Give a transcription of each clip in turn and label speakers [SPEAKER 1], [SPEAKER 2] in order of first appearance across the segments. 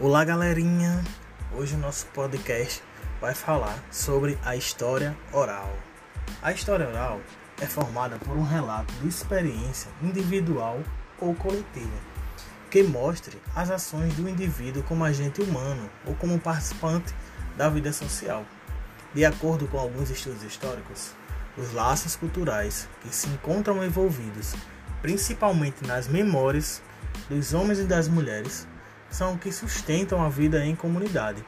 [SPEAKER 1] Olá, galerinha! Hoje o nosso podcast vai falar sobre a história oral. A história oral é formada por um relato de experiência individual ou coletiva que mostre as ações do indivíduo como agente humano ou como participante da vida social. De acordo com alguns estudos históricos, os laços culturais que se encontram envolvidos principalmente nas memórias dos homens e das mulheres são que sustentam a vida em comunidade.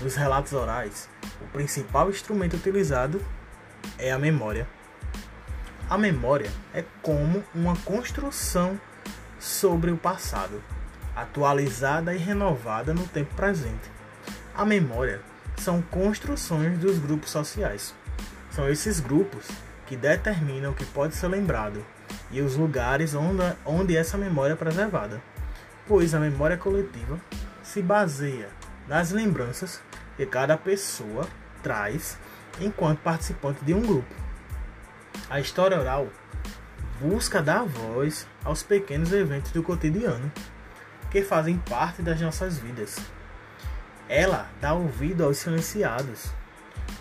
[SPEAKER 1] Nos relatos orais, o principal instrumento utilizado é a memória. A memória é como uma construção sobre o passado, atualizada e renovada no tempo presente. A memória são construções dos grupos sociais. São esses grupos que determinam o que pode ser lembrado e os lugares onde, onde essa memória é preservada pois a memória coletiva se baseia nas lembranças que cada pessoa traz enquanto participante de um grupo. A história oral busca dar voz aos pequenos eventos do cotidiano que fazem parte das nossas vidas. Ela dá ouvido aos silenciados,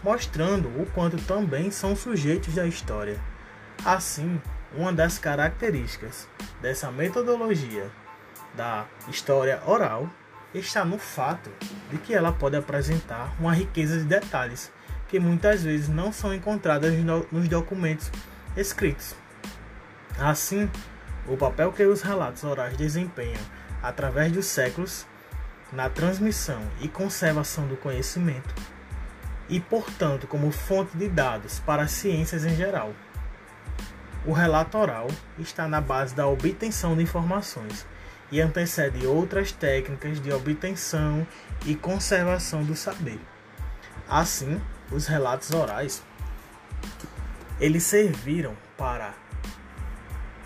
[SPEAKER 1] mostrando o quanto também são sujeitos da história. Assim, uma das características dessa metodologia da história oral está no fato de que ela pode apresentar uma riqueza de detalhes que muitas vezes não são encontradas nos documentos escritos. Assim, o papel que os relatos orais desempenham através dos séculos na transmissão e conservação do conhecimento e, portanto, como fonte de dados para as ciências em geral. O relato oral está na base da obtenção de informações e antecede outras técnicas de obtenção e conservação do saber. Assim, os relatos orais eles serviram para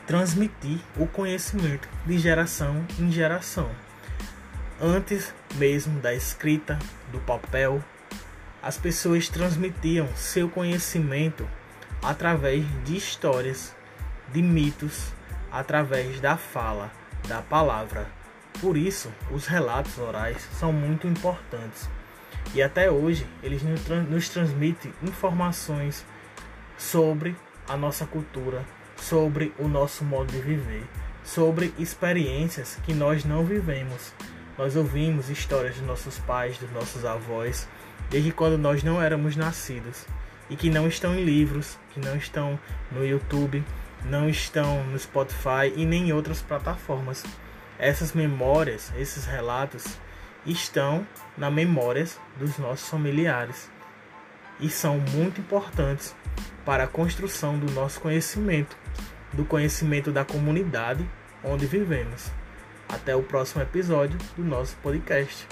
[SPEAKER 1] transmitir o conhecimento de geração em geração. Antes mesmo da escrita, do papel, as pessoas transmitiam seu conhecimento através de histórias, de mitos, através da fala da palavra. Por isso, os relatos orais são muito importantes. E até hoje, eles nos transmitem informações sobre a nossa cultura, sobre o nosso modo de viver, sobre experiências que nós não vivemos. Nós ouvimos histórias dos nossos pais, dos nossos avós, desde quando nós não éramos nascidos e que não estão em livros, que não estão no YouTube, não estão no Spotify e nem em outras plataformas. Essas memórias, esses relatos estão na memórias dos nossos familiares e são muito importantes para a construção do nosso conhecimento, do conhecimento da comunidade onde vivemos. Até o próximo episódio do nosso podcast.